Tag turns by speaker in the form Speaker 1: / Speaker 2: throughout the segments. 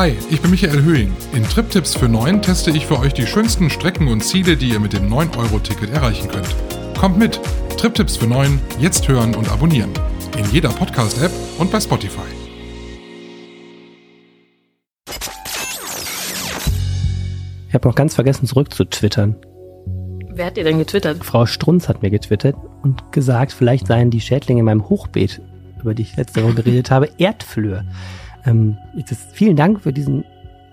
Speaker 1: Hi, ich bin Michael Höhing. In TripTips für 9 teste ich für euch die schönsten Strecken und Ziele, die ihr mit dem 9-Euro-Ticket erreichen könnt. Kommt mit! TripTips für 9, jetzt hören und abonnieren. In jeder Podcast-App und bei Spotify.
Speaker 2: Ich habe auch ganz vergessen, zurück zu twittern.
Speaker 3: Wer hat dir denn getwittert?
Speaker 2: Frau Strunz hat mir getwittert und gesagt, vielleicht seien die Schädlinge in meinem Hochbeet, über die ich letzte Woche geredet habe, Erdflöhe. Ähm, das, vielen Dank für diesen,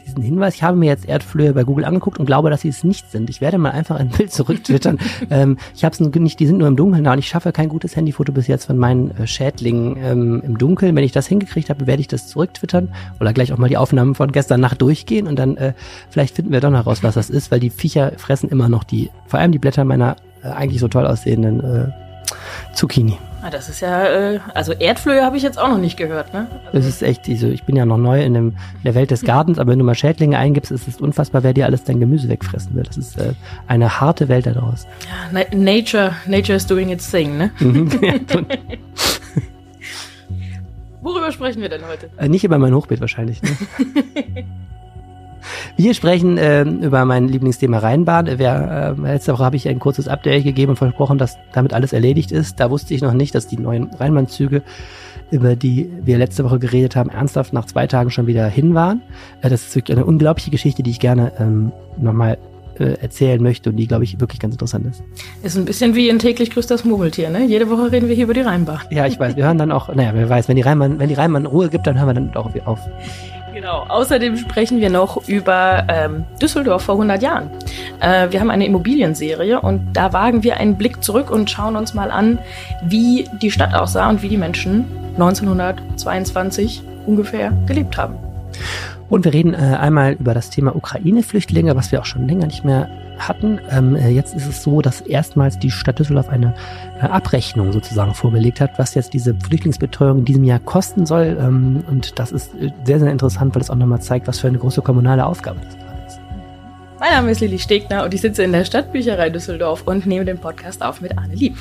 Speaker 2: diesen Hinweis. Ich habe mir jetzt Erdflöhe bei Google angeguckt und glaube, dass sie es nicht sind. Ich werde mal einfach ein Bild zurücktwittern. ähm, ich habe es nicht, die sind nur im Dunkeln da und ich schaffe kein gutes Handyfoto bis jetzt von meinen äh, Schädlingen ähm, im Dunkeln. Wenn ich das hingekriegt habe, werde ich das zurücktwittern oder gleich auch mal die Aufnahmen von gestern Nacht durchgehen und dann äh, vielleicht finden wir doch noch raus, was das ist, weil die Viecher fressen immer noch die, vor allem die Blätter meiner äh, eigentlich so toll aussehenden äh, Zucchini.
Speaker 3: Ah, das ist ja, äh, also Erdflöhe habe ich jetzt auch noch nicht gehört, ne? Also
Speaker 2: das ist echt, also ich bin ja noch neu in, dem, in der Welt des Gartens, aber wenn du mal Schädlinge eingibst, ist es unfassbar, wer dir alles dein Gemüse wegfressen will. Das ist äh, eine harte Welt da draußen.
Speaker 3: Ja, nature, nature is doing its thing, ne?
Speaker 2: Mhm.
Speaker 3: Worüber sprechen wir denn heute?
Speaker 2: Äh, nicht über mein Hochbeet wahrscheinlich. Ne? Wir sprechen äh, über mein Lieblingsthema Rheinbahn. Wer, äh, letzte Woche habe ich ein kurzes Update gegeben und versprochen, dass damit alles erledigt ist. Da wusste ich noch nicht, dass die neuen Rheinbahnzüge, über die wir letzte Woche geredet haben, ernsthaft nach zwei Tagen schon wieder hin waren. Äh, das ist wirklich eine unglaubliche Geschichte, die ich gerne ähm, nochmal äh, erzählen möchte und die, glaube ich, wirklich ganz interessant ist.
Speaker 3: Ist ein bisschen wie in täglich grüßt das Murmeltier, ne? Jede Woche reden wir hier über die Rheinbahn.
Speaker 2: Ja, ich weiß. Wir hören dann auch, naja, wer weiß, wenn die Rheinbahn, wenn die Rheinbahn Ruhe gibt, dann hören wir dann auch auf.
Speaker 3: Genau. Außerdem sprechen wir noch über ähm, Düsseldorf vor 100 Jahren. Äh, wir haben eine Immobilienserie und da wagen wir einen Blick zurück und schauen uns mal an, wie die Stadt aussah und wie die Menschen 1922 ungefähr gelebt haben.
Speaker 2: Und wir reden äh, einmal über das Thema Ukraine-Flüchtlinge, was wir auch schon länger nicht mehr hatten. Ähm, äh, jetzt ist es so, dass erstmals die Stadt Düsseldorf eine äh, Abrechnung sozusagen vorgelegt hat, was jetzt diese Flüchtlingsbetreuung in diesem Jahr kosten soll. Ähm, und das ist äh, sehr, sehr interessant, weil es auch nochmal zeigt, was für eine große kommunale Aufgabe das ist.
Speaker 3: Mein Name ist Lili Stegner und ich sitze in der Stadtbücherei Düsseldorf und nehme den Podcast auf mit Arne Lieb.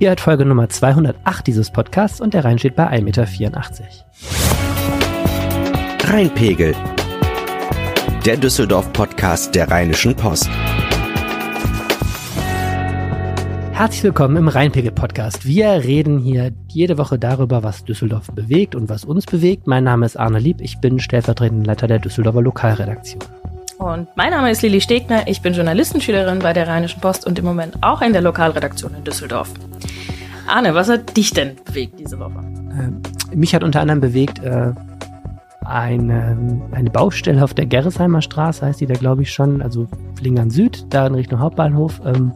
Speaker 2: Ihr hört Folge Nummer 208 dieses Podcasts und der Rhein steht bei 1,84 Meter.
Speaker 4: Rheinpegel. Der Düsseldorf-Podcast der Rheinischen Post.
Speaker 2: Herzlich willkommen im Rheinpegel-Podcast. Wir reden hier jede Woche darüber, was Düsseldorf bewegt und was uns bewegt. Mein Name ist Arne Lieb, ich bin stellvertretender Leiter der Düsseldorfer Lokalredaktion.
Speaker 3: Und mein Name ist Lili Stegner, ich bin Journalistenschülerin bei der Rheinischen Post und im Moment auch in der Lokalredaktion in Düsseldorf. Arne, was hat dich denn bewegt diese Woche?
Speaker 2: Äh, mich hat unter anderem bewegt äh, eine, eine Baustelle auf der Gerresheimer Straße, heißt die da glaube ich schon, also Flingern Süd, da in Richtung Hauptbahnhof. Ähm,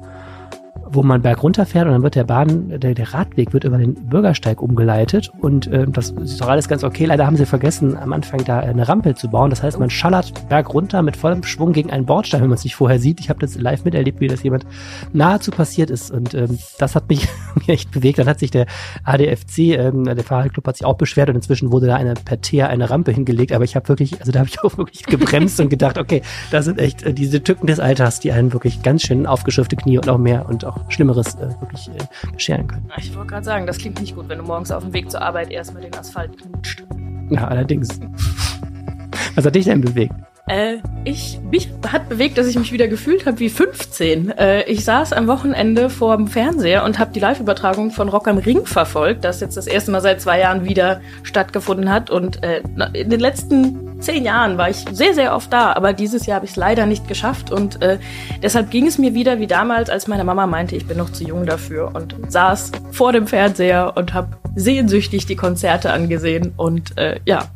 Speaker 2: wo man berg runterfährt und dann wird der Bahn, der, der Radweg wird über den Bürgersteig umgeleitet und äh, das ist doch alles ganz okay. Leider haben sie vergessen, am Anfang da eine Rampe zu bauen. Das heißt, man schallert berg mit vollem Schwung gegen einen Bordstein, wenn man es nicht vorher sieht. Ich habe das live miterlebt, wie das jemand nahezu passiert ist und ähm, das hat mich echt bewegt. Dann hat sich der ADFC, ähm, der Fahrradclub hat sich auch beschwert und inzwischen wurde da eine per Teer eine Rampe hingelegt, aber ich habe wirklich, also da habe ich auch wirklich gebremst und gedacht, okay, da sind echt äh, diese Tücken des Alters, die einen wirklich ganz schön aufgeschürfte Knie und auch mehr und auch Schlimmeres äh, wirklich äh, bescheren können.
Speaker 3: Ich wollte gerade sagen, das klingt nicht gut, wenn du morgens auf dem Weg zur Arbeit erstmal den Asphalt knutscht.
Speaker 2: Ja, allerdings. Was hat dich denn bewegt?
Speaker 3: Äh, ich, mich hat bewegt, dass ich mich wieder gefühlt habe wie 15. Äh, ich saß am Wochenende vor dem Fernseher und habe die Live-Übertragung von Rock am Ring verfolgt, das jetzt das erste Mal seit zwei Jahren wieder stattgefunden hat. Und äh, in den letzten zehn Jahren war ich sehr, sehr oft da, aber dieses Jahr habe ich es leider nicht geschafft. Und äh, deshalb ging es mir wieder wie damals, als meine Mama meinte, ich bin noch zu jung dafür und saß vor dem Fernseher und habe sehnsüchtig die Konzerte angesehen. Und äh, ja,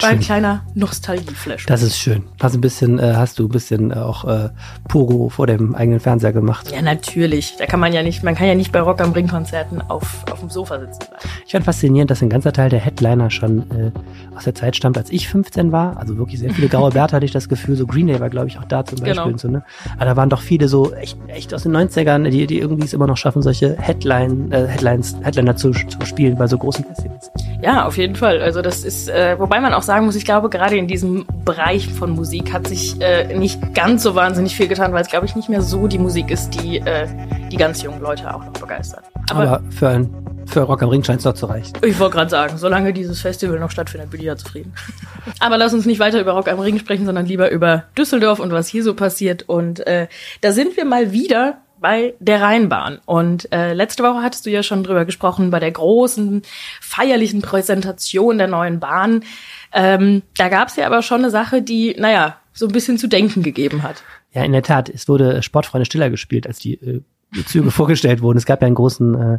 Speaker 3: war ein kleiner Nostalgieflash.
Speaker 2: Das ist schön. Hast ein bisschen, äh, hast du ein bisschen äh, auch äh, Pogo vor dem eigenen Fernseher gemacht?
Speaker 3: Ja, natürlich. Da kann man ja nicht, man kann ja nicht bei Rock am Ring Konzerten auf, auf dem Sofa sitzen bleiben.
Speaker 2: Ich fand faszinierend, dass ein ganzer Teil der Headliner schon äh, aus der Zeit stammt, als ich 15 war. Also wirklich sehr viele graue Bärte hatte ich das Gefühl. So Green Day war, glaube ich, auch da zum Beispiel. Genau. So, ne? Aber da waren doch viele so echt, echt aus den 90ern, die, die irgendwie es immer noch schaffen, solche Headline, äh, Headlines, Headliner zu, zu spielen bei so großen Festivals.
Speaker 3: Ja, auf jeden Fall. Also das ist, äh, wobei man auch sagen muss, ich glaube, gerade in diesem Bereich von Musik hat sich äh, nicht ganz so wahnsinnig viel getan, weil es, glaube ich, nicht mehr so die Musik ist, die äh, die ganz jungen Leute auch noch begeistert.
Speaker 2: Aber, Aber für ein Für Rock am Ring scheint es noch zu reichen.
Speaker 3: Ich wollte gerade sagen, solange dieses Festival noch stattfindet, bin ich ja zufrieden. Aber lass uns nicht weiter über Rock am Ring sprechen, sondern lieber über Düsseldorf und was hier so passiert. Und äh, da sind wir mal wieder bei der Rheinbahn. Und äh, letzte Woche hattest du ja schon drüber gesprochen, bei der großen, feierlichen Präsentation der neuen Bahn. Ähm, da gab es ja aber schon eine Sache, die, naja, so ein bisschen zu denken gegeben hat.
Speaker 2: Ja, in der Tat. Es wurde Sportfreunde Stiller gespielt, als die, äh, Züge vorgestellt wurden. Es gab ja einen großen äh,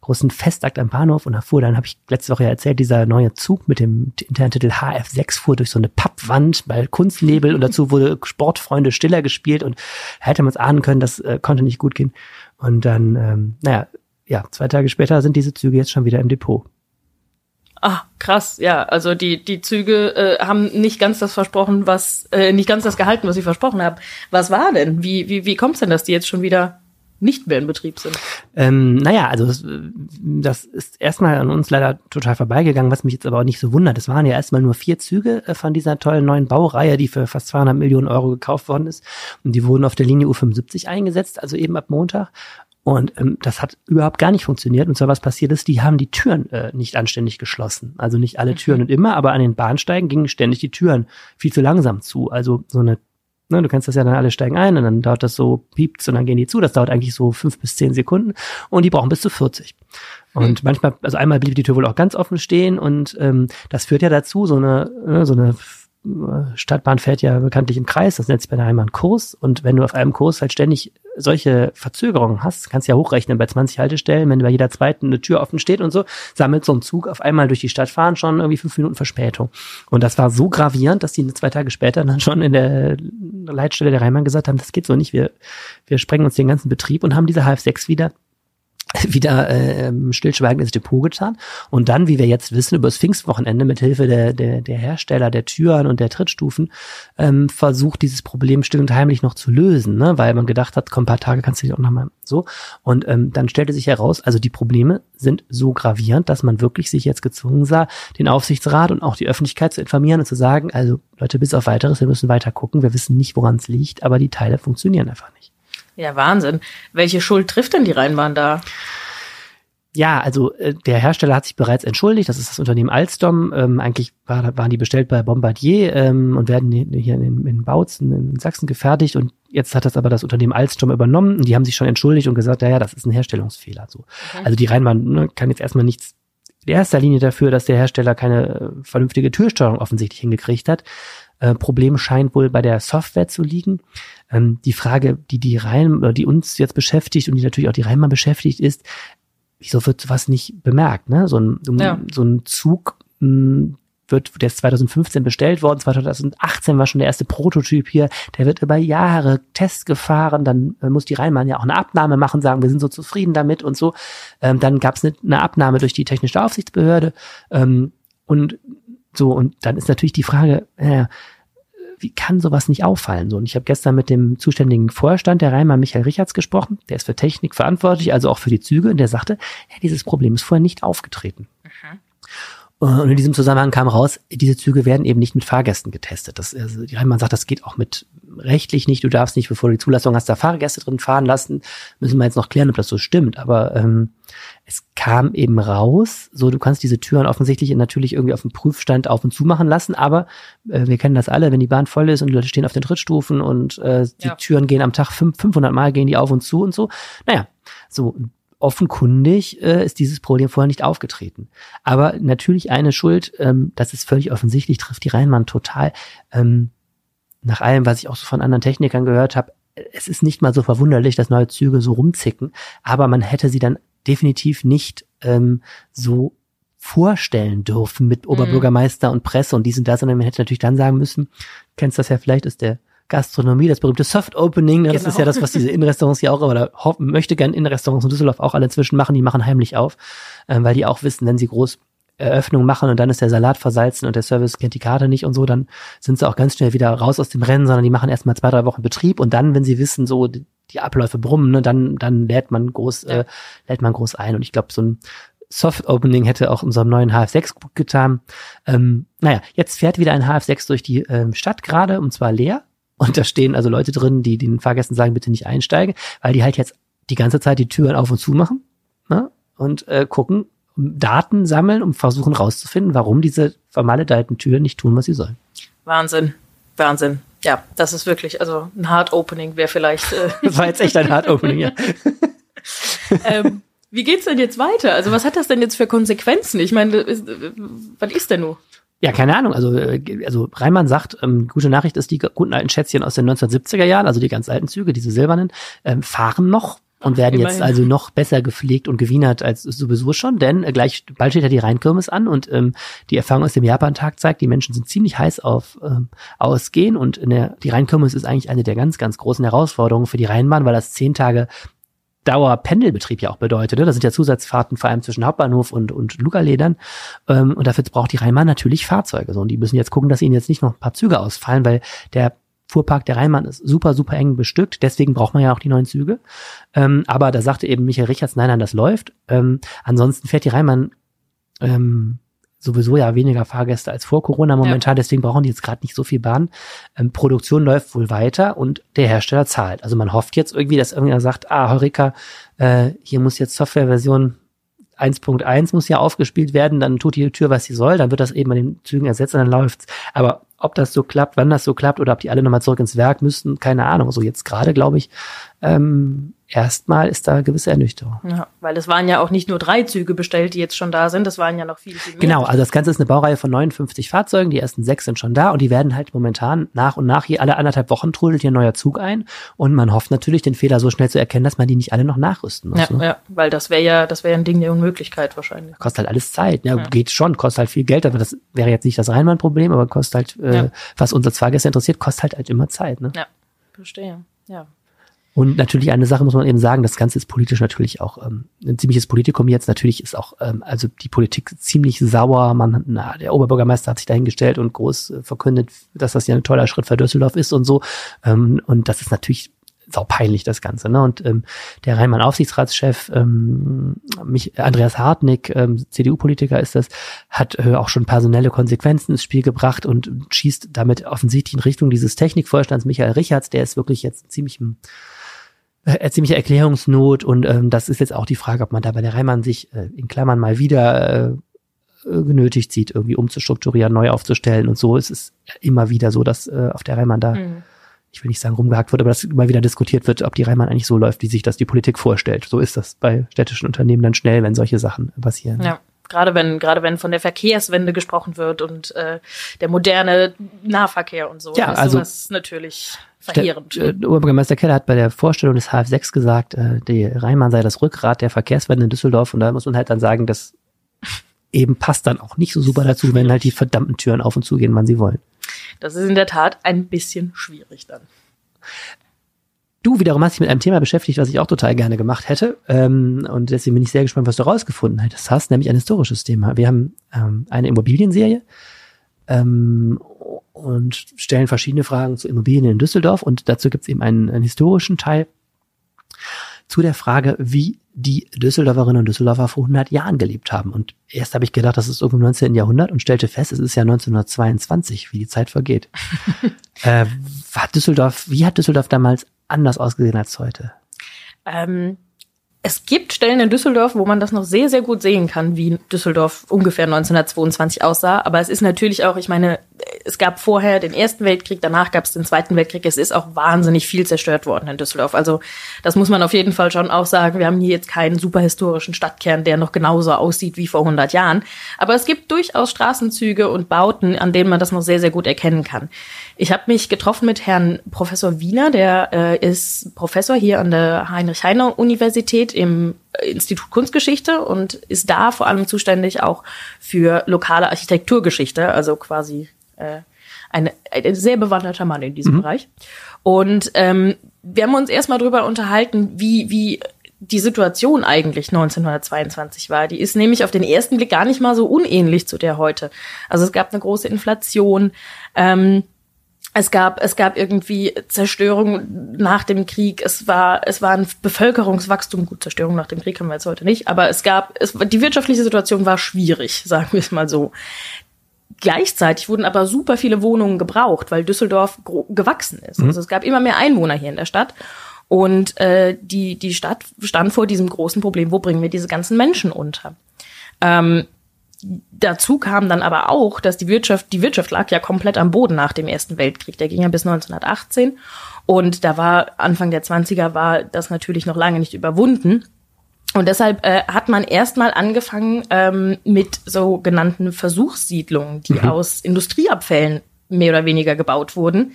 Speaker 2: großen Festakt am Bahnhof und da fuhr dann, habe ich letzte Woche ja erzählt, dieser neue Zug mit dem internen Titel HF6 fuhr durch so eine Pappwand bei Kunstnebel und dazu wurde Sportfreunde Stiller gespielt und hätte man es ahnen können, das äh, konnte nicht gut gehen. Und dann, ähm, naja, ja, zwei Tage später sind diese Züge jetzt schon wieder im Depot.
Speaker 3: Ah, krass, ja. Also die, die Züge äh, haben nicht ganz das versprochen, was, äh, nicht ganz das gehalten, was sie versprochen haben. Was war denn? Wie, wie, wie kommt es denn, dass die jetzt schon wieder nicht mehr in Betrieb sind?
Speaker 2: Ähm, naja, also das, das ist erstmal an uns leider total vorbeigegangen, was mich jetzt aber auch nicht so wundert. Es waren ja erstmal nur vier Züge äh, von dieser tollen neuen Baureihe, die für fast 200 Millionen Euro gekauft worden ist. Und die wurden auf der Linie U75 eingesetzt, also eben ab Montag. Und ähm, das hat überhaupt gar nicht funktioniert. Und zwar was passiert ist, die haben die Türen äh, nicht anständig geschlossen. Also nicht alle Türen und immer, aber an den Bahnsteigen gingen ständig die Türen viel zu langsam zu. Also so eine Ne, du kannst das ja dann alle steigen ein und dann dauert das so, piept und dann gehen die zu. Das dauert eigentlich so fünf bis zehn Sekunden und die brauchen bis zu 40. Und hm. manchmal, also einmal blieb die Tür wohl auch ganz offen stehen und ähm, das führt ja dazu, so eine, ne, so eine Stadtbahn fährt ja bekanntlich im Kreis, das nennt sich bei der Heimat Kurs. Und wenn du auf einem Kurs halt ständig solche Verzögerungen hast, kannst du ja hochrechnen bei 20 Haltestellen, wenn bei jeder zweiten eine Tür offen steht und so, sammelt so ein Zug auf einmal durch die Stadt fahren schon irgendwie fünf Minuten Verspätung. Und das war so gravierend, dass die zwei Tage später dann schon in der Leitstelle der Rheinbahn gesagt haben, das geht so nicht, wir, wir sprengen uns den ganzen Betrieb und haben diese HF6 wieder wieder äh, stillschweigend ins Depot getan. Und dann, wie wir jetzt wissen, über das Pfingstwochenende mit Hilfe der, der, der Hersteller der Türen und der Trittstufen ähm, versucht, dieses Problem still und heimlich noch zu lösen, ne? weil man gedacht hat, komm, ein paar Tage kannst du dich auch nochmal so. Und ähm, dann stellte sich heraus, also die Probleme sind so gravierend, dass man wirklich sich jetzt gezwungen sah, den Aufsichtsrat und auch die Öffentlichkeit zu informieren und zu sagen, also Leute, bis auf weiteres, wir müssen weiter gucken, wir wissen nicht, woran es liegt, aber die Teile funktionieren einfach nicht.
Speaker 3: Ja, Wahnsinn. Welche Schuld trifft denn die Rheinbahn da?
Speaker 2: Ja, also äh, der Hersteller hat sich bereits entschuldigt. Das ist das Unternehmen Alstom. Ähm, eigentlich war, waren die bestellt bei Bombardier ähm, und werden hier in, in Bautzen in Sachsen gefertigt. Und jetzt hat das aber das Unternehmen Alstom übernommen. Und die haben sich schon entschuldigt und gesagt, ja, ja, das ist ein Herstellungsfehler. So. Okay. Also die Rheinbahn ne, kann jetzt erstmal nichts in erster Linie dafür, dass der Hersteller keine äh, vernünftige Türsteuerung offensichtlich hingekriegt hat. Äh, Problem scheint wohl bei der Software zu liegen. Ähm, die Frage, die die Rhein, oder die uns jetzt beschäftigt und die natürlich auch die Rheinbahn beschäftigt, ist, wieso wird sowas nicht bemerkt? Ne? So ein, ja. so ein Zug mh, hm, wird, der ist 2015 bestellt worden, 2018 war schon der erste Prototyp hier, der wird über Jahre Tests gefahren, dann äh, muss die Rheinbahn ja auch eine Abnahme machen, sagen, wir sind so zufrieden damit und so. Ähm, dann gab es eine, eine, Abnahme durch die technische Aufsichtsbehörde ähm, und so, und dann ist natürlich die Frage, äh, wie kann sowas nicht auffallen? So, und ich habe gestern mit dem zuständigen Vorstand der Rheinbahn Michael Richards gesprochen, der ist für Technik verantwortlich, also auch für die Züge, und der sagte, ja, dieses Problem ist vorher nicht aufgetreten. Mhm. Und in diesem Zusammenhang kam raus, diese Züge werden eben nicht mit Fahrgästen getestet. Das, also Rheinbahn sagt, das geht auch mit rechtlich nicht. Du darfst nicht, bevor du die Zulassung hast, da Fahrgäste drin fahren lassen. Müssen wir jetzt noch klären, ob das so stimmt. Aber ähm, es kam eben raus, so du kannst diese Türen offensichtlich natürlich irgendwie auf dem Prüfstand auf und zu machen lassen, aber äh, wir kennen das alle, wenn die Bahn voll ist und die Leute stehen auf den Trittstufen und äh, die ja. Türen gehen am Tag fünf, 500 Mal gehen die auf und zu und so. Naja, so offenkundig äh, ist dieses Problem vorher nicht aufgetreten. Aber natürlich eine Schuld, ähm, das ist völlig offensichtlich, trifft die Rheinmann total. Ähm, nach allem, was ich auch so von anderen Technikern gehört habe, es ist nicht mal so verwunderlich, dass neue Züge so rumzicken, aber man hätte sie dann definitiv nicht ähm, so vorstellen dürfen mit mhm. Oberbürgermeister und Presse und dies und das, sondern man hätte natürlich dann sagen müssen, kennst das ja vielleicht, ist der Gastronomie, das berühmte Soft Opening, ne? das genau. ist ja das, was diese Innenrestaurants ja auch, oder möchte gern Innenrestaurants in Düsseldorf auch alle inzwischen machen, die machen heimlich auf, ähm, weil die auch wissen, wenn sie groß Eröffnung machen und dann ist der Salat versalzen und der Service kennt die Karte nicht und so, dann sind sie auch ganz schnell wieder raus aus dem Rennen, sondern die machen erstmal zwei, drei Wochen Betrieb und dann, wenn sie wissen, so die Abläufe brummen, ne, dann, dann lädt man groß, ja. äh, lädt man groß ein. Und ich glaube, so ein Soft Opening hätte auch unserem neuen HF6 gut getan. Ähm, naja, jetzt fährt wieder ein HF6 durch die ähm, Stadt gerade und zwar leer. Und da stehen also Leute drin, die den Fahrgästen sagen, bitte nicht einsteigen, weil die halt jetzt die ganze Zeit die Türen auf und zu machen. Ne? und äh, gucken, Daten sammeln und versuchen rauszufinden, warum diese vermaledeiten Türen nicht tun, was sie sollen.
Speaker 3: Wahnsinn. Wahnsinn. Ja, das ist wirklich, also ein Hard Opening wäre vielleicht. Äh
Speaker 2: das war jetzt echt ein Hard Opening, ja.
Speaker 3: ähm, wie geht's denn jetzt weiter? Also was hat das denn jetzt für Konsequenzen? Ich meine, was ist denn nun?
Speaker 2: Ja, keine Ahnung. Also, äh, also Reimann sagt, ähm, gute Nachricht ist, die guten alten Schätzchen aus den 1970er Jahren, also die ganz alten Züge, diese silbernen, ähm, fahren noch und werden Immerhin. jetzt also noch besser gepflegt und gewienert als sowieso schon, denn äh, gleich bald steht ja die Rheinkirmes an und ähm, die Erfahrung aus dem Japan-Tag zeigt, die Menschen sind ziemlich heiß auf ähm, Ausgehen und in der, die Rheinkirmes ist eigentlich eine der ganz, ganz großen Herausforderungen für die Rheinbahn, weil das zehn Tage Dauerpendelbetrieb ja auch bedeutet. Ne? Das sind ja Zusatzfahrten vor allem zwischen Hauptbahnhof und, und Lugerledern. Ähm, und dafür braucht die Rheinbahn natürlich Fahrzeuge. So, und die müssen jetzt gucken, dass ihnen jetzt nicht noch ein paar Züge ausfallen, weil der Fuhrpark der Rheinbahn ist super, super eng bestückt. Deswegen braucht man ja auch die neuen Züge. Ähm, aber da sagte eben Michael Richards, nein, nein, das läuft. Ähm, ansonsten fährt die Rheinbahn ähm, sowieso ja weniger Fahrgäste als vor Corona momentan, ja. deswegen brauchen die jetzt gerade nicht so viel Bahn. Ähm, Produktion läuft wohl weiter und der Hersteller zahlt. Also man hofft jetzt irgendwie, dass irgendwer sagt, ah, Heureka, äh, hier muss jetzt Softwareversion 1.1 muss ja aufgespielt werden, dann tut die Tür, was sie soll, dann wird das eben an den Zügen ersetzt und dann läuft's. Aber ob das so klappt, wann das so klappt oder ob die alle nochmal zurück ins Werk müssten, keine Ahnung. So jetzt gerade, glaube ich, ähm, erstmal ist da gewisse Ernüchterung.
Speaker 3: Ja, weil es waren ja auch nicht nur drei Züge bestellt, die jetzt schon da sind, das waren ja noch viel, viel mehr.
Speaker 2: Genau, also das Ganze ist eine Baureihe von 59 Fahrzeugen, die ersten sechs sind schon da und die werden halt momentan nach und nach hier alle anderthalb Wochen trudelt hier ein neuer Zug ein und man hofft natürlich, den Fehler so schnell zu erkennen, dass man die nicht alle noch nachrüsten muss.
Speaker 3: Ja,
Speaker 2: ne?
Speaker 3: ja weil das wäre ja, das wäre ja ein Ding der Unmöglichkeit wahrscheinlich.
Speaker 2: Kostet halt alles Zeit, ja, ja, geht schon, kostet halt viel Geld, aber das wäre jetzt nicht das Rheinland-Problem, aber kostet halt, äh, was uns als Fahrgäste interessiert, kostet halt, halt immer Zeit. Ne?
Speaker 3: Ja, verstehe, ja.
Speaker 2: Und natürlich eine Sache muss man eben sagen, das Ganze ist politisch natürlich auch ähm, ein ziemliches Politikum jetzt. Natürlich ist auch ähm, also die Politik ziemlich sauer. Man, na, der Oberbürgermeister hat sich dahingestellt und groß äh, verkündet, dass das ja ein toller Schritt für Düsseldorf ist und so. Ähm, und das ist natürlich sau peinlich, das Ganze. Ne? Und ähm, der Rheinmann-Aufsichtsratschef ähm, mich, Andreas Hartnick, ähm, CDU-Politiker ist das, hat äh, auch schon personelle Konsequenzen ins Spiel gebracht und schießt damit offensichtlich in Richtung dieses Technikvorstands Michael Richards, der ist wirklich jetzt ziemlich äh, ziemliche Erklärungsnot und ähm, das ist jetzt auch die Frage, ob man da bei der Reimann sich äh, in Klammern mal wieder äh, genötigt sieht, irgendwie umzustrukturieren, neu aufzustellen und so. Es ist immer wieder so, dass äh, auf der Reimann da, mhm. ich will nicht sagen rumgehackt wird, aber dass immer wieder diskutiert wird, ob die Reimann eigentlich so läuft, wie sich das die Politik vorstellt. So ist das bei städtischen Unternehmen dann schnell, wenn solche Sachen passieren.
Speaker 3: Ja gerade wenn gerade wenn von der Verkehrswende gesprochen wird und äh, der moderne Nahverkehr und so
Speaker 2: ja, ist also
Speaker 3: sowas natürlich verheerend.
Speaker 2: Der, äh, Oberbürgermeister Keller hat bei der Vorstellung des HF6 gesagt, äh, die Rheinbahn sei das Rückgrat der Verkehrswende in Düsseldorf und da muss man halt dann sagen, das eben passt dann auch nicht so super dazu, wenn halt die verdammten Türen auf und zu gehen, wann sie wollen.
Speaker 3: Das ist in der Tat ein bisschen schwierig dann.
Speaker 2: Du wiederum hast dich mit einem Thema beschäftigt, was ich auch total gerne gemacht hätte. Ähm, und deswegen bin ich sehr gespannt, was du rausgefunden hast. Nämlich ein historisches Thema. Wir haben ähm, eine Immobilienserie ähm, und stellen verschiedene Fragen zu Immobilien in Düsseldorf. Und dazu gibt es eben einen, einen historischen Teil zu der Frage, wie die Düsseldorferinnen und Düsseldorfer vor 100 Jahren gelebt haben. Und erst habe ich gedacht, das ist irgendwo im 19. Jahrhundert und stellte fest, es ist ja 1922, wie die Zeit vergeht. äh, hat Düsseldorf, wie hat Düsseldorf damals anders ausgesehen als heute?
Speaker 3: Ähm, es gibt Stellen in Düsseldorf, wo man das noch sehr, sehr gut sehen kann, wie Düsseldorf ungefähr 1922 aussah. Aber es ist natürlich auch, ich meine, es gab vorher den Ersten Weltkrieg, danach gab es den Zweiten Weltkrieg. Es ist auch wahnsinnig viel zerstört worden in Düsseldorf. Also das muss man auf jeden Fall schon auch sagen. Wir haben hier jetzt keinen super historischen Stadtkern, der noch genauso aussieht wie vor 100 Jahren. Aber es gibt durchaus Straßenzüge und Bauten, an denen man das noch sehr, sehr gut erkennen kann. Ich habe mich getroffen mit Herrn Professor Wiener, der äh, ist Professor hier an der Heinrich-Heine-Universität im äh, Institut Kunstgeschichte und ist da vor allem zuständig auch für lokale Architekturgeschichte, also quasi äh, ein, ein sehr bewanderter Mann in diesem mhm. Bereich. Und ähm, wir haben uns erstmal drüber unterhalten, wie, wie die Situation eigentlich 1922 war. Die ist nämlich auf den ersten Blick gar nicht mal so unähnlich zu der heute. Also es gab eine große Inflation. Ähm, es gab, es gab irgendwie Zerstörung nach dem Krieg. Es war, es war ein Bevölkerungswachstum. Gut, Zerstörung nach dem Krieg haben wir jetzt heute nicht. Aber es gab, es, die wirtschaftliche Situation war schwierig, sagen wir es mal so. Gleichzeitig wurden aber super viele Wohnungen gebraucht, weil Düsseldorf gewachsen ist. Mhm. Also es gab immer mehr Einwohner hier in der Stadt. Und äh, die, die Stadt stand vor diesem großen Problem, wo bringen wir diese ganzen Menschen unter? Ähm, dazu kam dann aber auch, dass die Wirtschaft, die Wirtschaft lag ja komplett am Boden nach dem Ersten Weltkrieg. Der ging ja bis 1918. Und da war Anfang der 20er war das natürlich noch lange nicht überwunden. Und deshalb äh, hat man erstmal angefangen ähm, mit sogenannten Versuchssiedlungen, die mhm. aus Industrieabfällen mehr oder weniger gebaut wurden.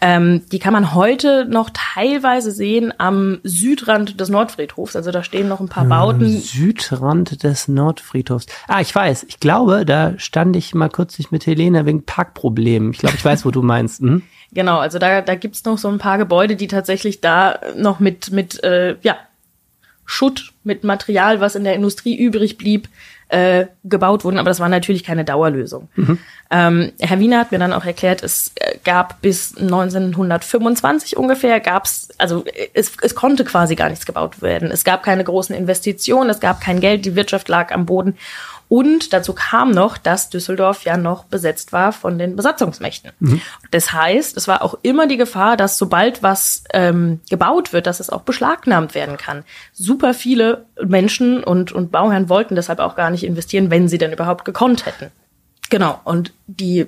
Speaker 3: Ähm, die kann man heute noch teilweise sehen am Südrand des Nordfriedhofs. Also da stehen noch ein paar Bauten.
Speaker 2: Südrand des Nordfriedhofs. Ah, ich weiß. Ich glaube, da stand ich mal kürzlich mit Helena wegen Parkproblemen. Ich glaube, ich weiß, wo du meinst. Hm?
Speaker 3: Genau, also da, da gibt's noch so ein paar Gebäude, die tatsächlich da noch mit, mit äh, ja, Schutt, mit Material, was in der Industrie übrig blieb, äh, gebaut wurden, aber das war natürlich keine Dauerlösung. Mhm. Ähm, Herr Wiener hat mir dann auch erklärt, es äh, gab bis 1925 ungefähr, gab's, also es, es konnte quasi gar nichts gebaut werden. Es gab keine großen Investitionen, es gab kein Geld, die Wirtschaft lag am Boden. Und dazu kam noch, dass Düsseldorf ja noch besetzt war von den Besatzungsmächten. Mhm. Das heißt, es war auch immer die Gefahr, dass sobald was ähm, gebaut wird, dass es auch beschlagnahmt werden kann. Super viele Menschen und, und Bauherren wollten deshalb auch gar nicht investieren, wenn sie denn überhaupt gekonnt hätten. Genau. Und die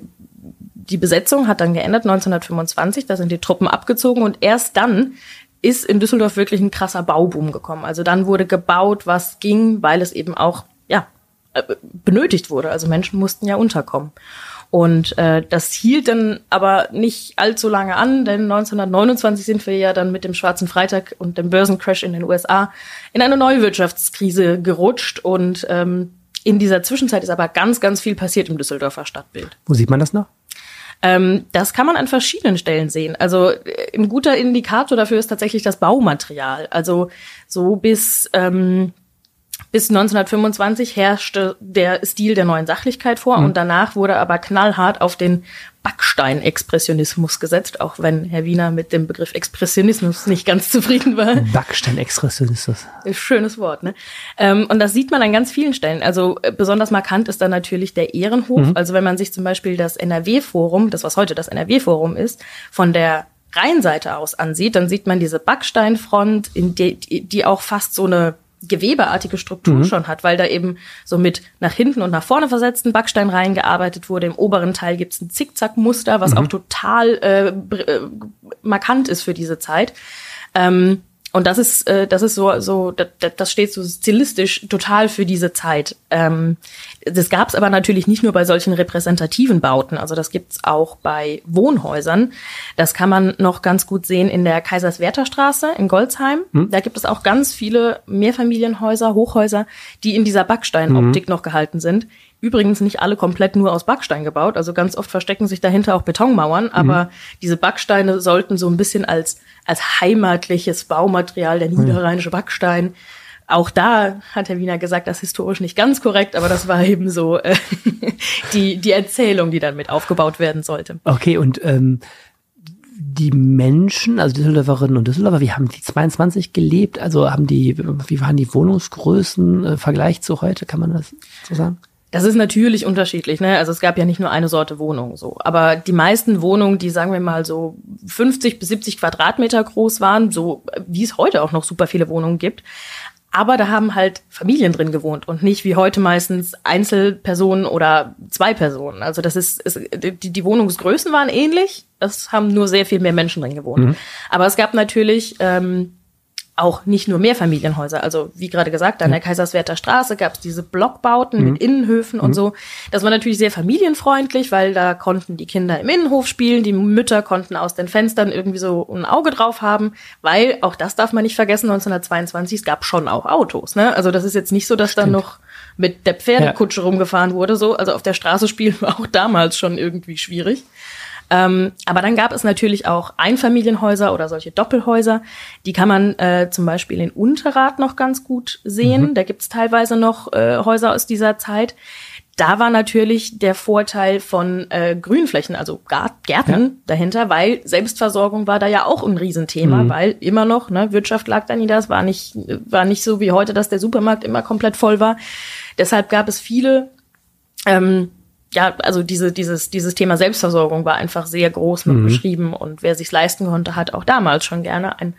Speaker 3: die Besetzung hat dann geändert 1925, da sind die Truppen abgezogen und erst dann ist in Düsseldorf wirklich ein krasser Bauboom gekommen. Also dann wurde gebaut, was ging, weil es eben auch benötigt wurde. Also Menschen mussten ja unterkommen. Und äh, das hielt dann aber nicht allzu lange an, denn 1929 sind wir ja dann mit dem Schwarzen Freitag und dem Börsencrash in den USA in eine neue Wirtschaftskrise gerutscht. Und ähm, in dieser Zwischenzeit ist aber ganz, ganz viel passiert im Düsseldorfer Stadtbild.
Speaker 2: Wo sieht man das noch?
Speaker 3: Ähm, das kann man an verschiedenen Stellen sehen. Also äh, ein guter Indikator dafür ist tatsächlich das Baumaterial. Also so bis ähm, bis 1925 herrschte der Stil der neuen Sachlichkeit vor mhm. und danach wurde aber knallhart auf den Backstein-Expressionismus gesetzt, auch wenn Herr Wiener mit dem Begriff Expressionismus nicht ganz zufrieden war.
Speaker 2: Backstein-Expressionismus.
Speaker 3: Schönes Wort, ne? Ähm, und das sieht man an ganz vielen Stellen. Also äh, besonders markant ist dann natürlich der Ehrenhof. Mhm. Also wenn man sich zum Beispiel das NRW-Forum, das was heute das NRW-Forum ist, von der Rheinseite aus ansieht, dann sieht man diese Backsteinfront, in die, die auch fast so eine gewebeartige Struktur mhm. schon hat, weil da eben so mit nach hinten und nach vorne versetzten Backsteinreihen gearbeitet wurde. Im oberen Teil gibt's ein Zickzackmuster, was mhm. auch total äh, äh, markant ist für diese Zeit. Ähm, und das ist, äh, das ist so, so, das, das steht so stilistisch total für diese Zeit. Ähm, das gab es aber natürlich nicht nur bei solchen repräsentativen Bauten. Also das gibt's auch bei Wohnhäusern. Das kann man noch ganz gut sehen in der Kaiserswerther Straße in Goldsheim. Hm. Da gibt es auch ganz viele Mehrfamilienhäuser, Hochhäuser, die in dieser Backsteinoptik hm. noch gehalten sind. Übrigens nicht alle komplett nur aus Backstein gebaut. Also ganz oft verstecken sich dahinter auch Betonmauern. Aber mhm. diese Backsteine sollten so ein bisschen als, als heimatliches Baumaterial, der niederrheinische Backstein. Auch da hat Herr Wiener gesagt, das ist historisch nicht ganz korrekt, aber das war eben so äh, die, die Erzählung, die dann mit aufgebaut werden sollte.
Speaker 2: Okay, und ähm, die Menschen, also Düsseldorferinnen und Düsseldorfer, wie haben die 22 gelebt? Also haben die, wie waren die Wohnungsgrößen äh, Vergleich zu heute? Kann man das so sagen?
Speaker 3: Das ist natürlich unterschiedlich, ne? Also es gab ja nicht nur eine Sorte Wohnung so. Aber die meisten Wohnungen, die sagen wir mal so 50 bis 70 Quadratmeter groß waren, so wie es heute auch noch super viele Wohnungen gibt. Aber da haben halt Familien drin gewohnt und nicht wie heute meistens Einzelpersonen oder zwei Personen. Also das ist, ist die, die Wohnungsgrößen waren ähnlich. Es haben nur sehr viel mehr Menschen drin gewohnt. Mhm. Aber es gab natürlich ähm, auch nicht nur Mehrfamilienhäuser. Also wie gerade gesagt, an der Kaiserswerther Straße gab es diese Blockbauten mhm. mit Innenhöfen mhm. und so. Das war natürlich sehr familienfreundlich, weil da konnten die Kinder im Innenhof spielen, die Mütter konnten aus den Fenstern irgendwie so ein Auge drauf haben, weil auch das darf man nicht vergessen, 1922 es gab schon auch Autos. Ne? Also das ist jetzt nicht so, dass Stimmt. dann noch mit der Pferdekutsche ja. rumgefahren wurde. So, also auf der Straße spielen war auch damals schon irgendwie schwierig. Ähm, aber dann gab es natürlich auch Einfamilienhäuser oder solche Doppelhäuser. Die kann man äh, zum Beispiel in Unterrad noch ganz gut sehen. Mhm. Da gibt es teilweise noch äh, Häuser aus dieser Zeit. Da war natürlich der Vorteil von äh, Grünflächen, also Gärten ja. dahinter, weil Selbstversorgung war da ja auch ein Riesenthema, mhm. weil immer noch, ne, Wirtschaft lag da nieder, es war nicht, war nicht so wie heute, dass der Supermarkt immer komplett voll war. Deshalb gab es viele ähm, ja, also diese, dieses, dieses Thema Selbstversorgung war einfach sehr groß noch mhm. beschrieben und wer sich's leisten konnte, hat auch damals schon gerne ein